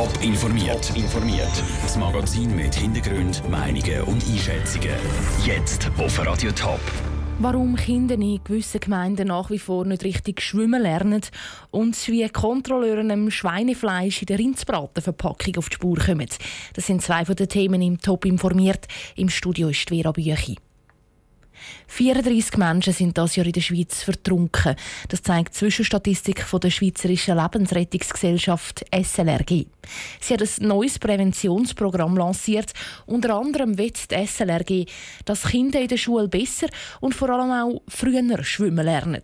Top informiert. informiert. Das Magazin mit Hintergrund, Meinungen und Einschätzungen. Jetzt auf Radio Top. Warum Kinder in gewissen Gemeinden nach wie vor nicht richtig schwimmen lernen und wie Kontrolleure einem Schweinefleisch in der Rindsbratenverpackung auf die Spur kommen. Das sind zwei von den Themen im Top informiert. Im Studio ist Vera Büchi. 34 Menschen sind das Jahr in der Schweiz vertrunken. Das zeigt die Zwischenstatistik von der Schweizerischen Lebensrettungsgesellschaft SLRG. Sie hat ein neues Präventionsprogramm lanciert. Unter anderem wird die SLRG, dass Kinder in der Schule besser und vor allem auch früher schwimmen lernen.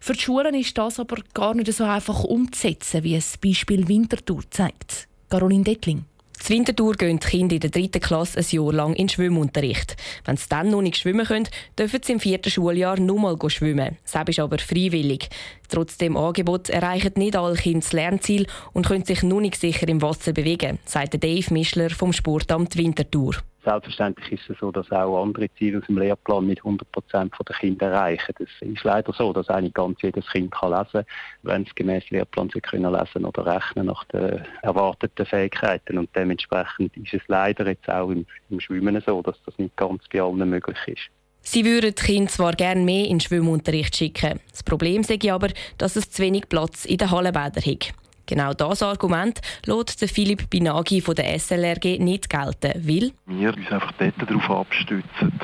Für die Schulen ist das aber gar nicht so einfach umzusetzen, wie es Beispiel Winterthur zeigt. Caroline Dettling. Zur Wintertour gehen die Kinder in der dritten Klasse ein Jahr lang in Schwimmunterricht. Wenn sie dann noch nicht schwimmen können, dürfen sie im vierten Schuljahr nur mal schwimmen. Das ist aber freiwillig. Trotz dem Angebot erreichen nicht alle Kinder das Lernziel und können sich noch nicht sicher im Wasser bewegen, sagt Dave Mischler vom Sportamt Winterthur. Selbstverständlich ist es so, dass auch andere Ziele aus dem Lehrplan mit 100 Prozent der Kinder erreichen. Es ist leider so, dass eigentlich ganz jedes Kind kann lesen kann, wenn es gemäß Lehrplan sie können lesen oder rechnen nach den erwarteten Fähigkeiten. Und dementsprechend ist es leider jetzt auch im, im Schwimmen so, dass das nicht ganz bei allen möglich ist. Sie würden die Kinder zwar gerne mehr in den Schwimmunterricht schicken. Das Problem sei aber, dass es zu wenig Platz in den Hallenbädern hat. Genau das Argument lässt Philipp Binagi von der SLRG nicht gelten, weil wir uns einfach dort darauf abstützen,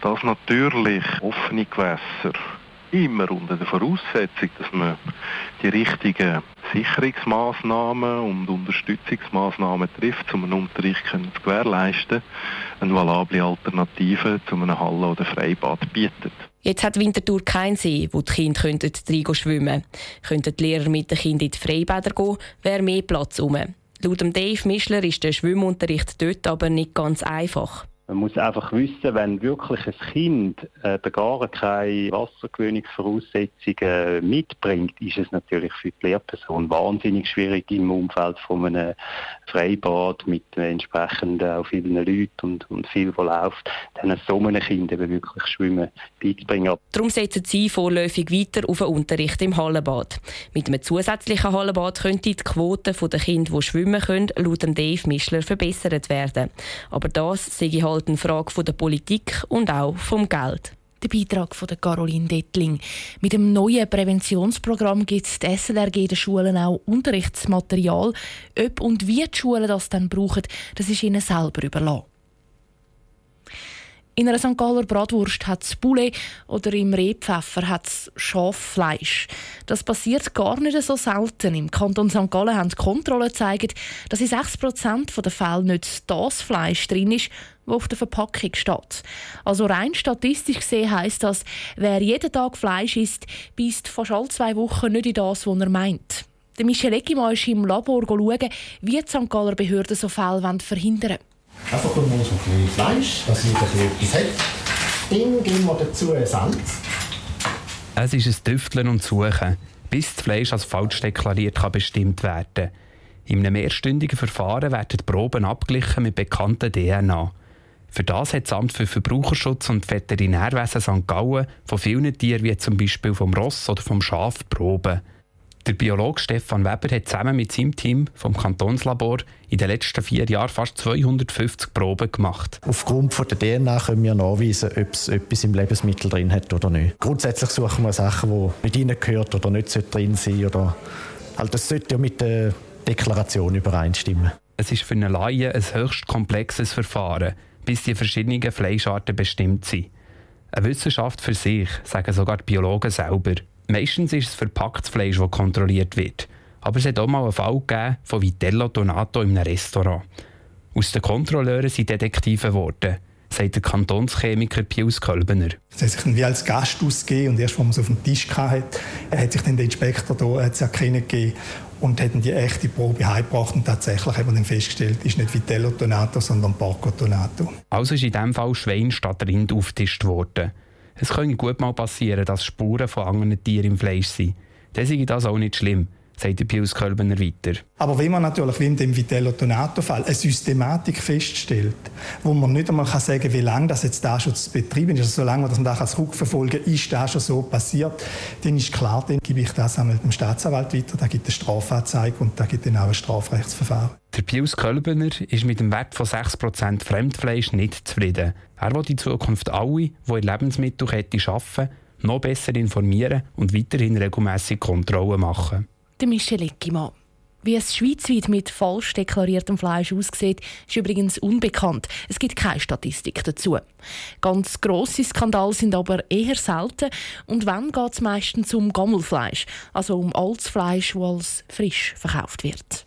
dass natürlich offene Gewässer immer unter der Voraussetzung, dass man die richtigen Sicherungsmaßnahmen und Unterstützungsmaßnahmen trifft, um einen Unterricht zu gewährleisten, eine valable Alternative zu einem Halle- oder Freibad bietet. Jetzt hat Winterthur keinen See, wo die Kinder rein schwimmen könnten. Könnten die Lehrer mit den Kindern in die Freibäder gehen, wäre mehr Platz rum. Laut Dave Mischler ist der Schwimmunterricht dort aber nicht ganz einfach. Man muss einfach wissen, wenn wirklich ein Kind äh, gar keine Wassergewöhnungsvoraussetzungen mitbringt, ist es natürlich für die Lehrperson wahnsinnig schwierig im Umfeld von einem Freibad mit entsprechend auch vielen Leuten und, und viel, was läuft, dann so einem Kind eben wirklich Schwimmen beizubringen. Darum setzen Sie vorläufig weiter auf einen Unterricht im Hallenbad. Mit einem zusätzlichen Hallenbad könnte die Quote der Kinder, die schwimmen können, laut Dave Mischler verbessert werden. Aber das sehe ich eine Frage der Politik und auch vom Geld. Der Beitrag von Caroline Dettling. Mit dem neuen Präventionsprogramm gibt die SLRG den Schulen auch Unterrichtsmaterial. Ob und wie die Schulen das dann brauchen, das ist ihnen selber überlassen. In einer St. Galler Bratwurst hat es Poulet oder im Rehpfeffer hat es Schaffleisch. Das passiert gar nicht so selten. Im Kanton St. Gallen haben die Kontrollen gezeigt, dass in 6% der Fälle nicht das Fleisch drin ist, das auf der Verpackung steht. Also rein statistisch gesehen heisst das, wer jeden Tag Fleisch isst, beißt fast alle zwei Wochen nicht in das, was er meint. Michel Eckimann ist im Labor schauen, wie die St. Galler Behörden so Fälle verhindern wollen. Einfach nur so ein bisschen Fleisch, dass es etwas hat. Dann geben wir dazu Salz. Es ist ein Tüfteln und Suchen, bis das Fleisch als falsch deklariert kann bestimmt werden In einem mehrstündigen Verfahren werden die Proben abgeglichen mit bekannten DNA. Für das hat das Amt für Verbraucherschutz und Veterinärwesen St. Gallen von vielen Tieren, wie zum Beispiel vom Ross oder vom Schaf, Proben. Der Biologe Stefan Weber hat zusammen mit seinem Team vom Kantonslabor in den letzten vier Jahren fast 250 Proben gemacht. Aufgrund von der DNA können wir nachweisen, ob es etwas im Lebensmittel drin hat oder nicht. Grundsätzlich suchen wir Sachen, die nicht reingehört oder nicht drin sein oder halt das sollte ja mit der Deklaration übereinstimmen. Es ist für einen Laien ein höchst komplexes Verfahren, bis die verschiedenen Fleischarten bestimmt sind. Eine Wissenschaft für sich, sagen sogar die Biologen selber. Meistens ist es verpacktes Fleisch, das kontrolliert wird. Aber es hat auch mal einen Fall gegeben von Vitello Donato in einem Restaurant. Aus den Kontrolleuren sind Detektive geworden, sagt der Kantonschemiker Pius Kölbener. Er hat sich wie als Gast ausgegeben und erst, als man es auf dem Tisch hatte, hat sich dann der Inspektor hier erkennen gegeben und haben die echte Probe heimgebracht und tatsächlich haben wir dann festgestellt, es ist nicht Vitello Donato, sondern Porco Donato. Also ist in diesem Fall Schwein statt Rind aufgetischt worden. Es könnte gut mal passieren, dass Spuren von anderen Tieren im Fleisch sind. Dann ist das auch nicht schlimm, sagt Pius Kölbener weiter. Aber wenn man natürlich wie in dem Vitello Tonato-Fall eine Systematik feststellt, wo man nicht einmal kann sagen kann, wie lange das jetzt da schon betrieben ist, also solange man das rückverfolgen ist da schon so passiert, dann ist klar, dann gebe ich das einmal dem Staatsanwalt weiter, da gibt es eine Strafanzeige und da gibt es dann auch ein Strafrechtsverfahren. Der Pius Kölbener ist mit dem Wert von 6% Fremdfleisch nicht zufrieden. Er will in Zukunft alle, die in Lebensmittelkette arbeiten, noch besser informieren und weiterhin regelmäßig Kontrollen machen. Der Michel Eckimann. Wie es schweizweit mit falsch deklariertem Fleisch aussieht, ist übrigens unbekannt. Es gibt keine Statistik dazu. Ganz grosse Skandale sind aber eher selten. Und wenn geht es meistens um Gammelfleisch, also um altes Fleisch, das als frisch verkauft wird.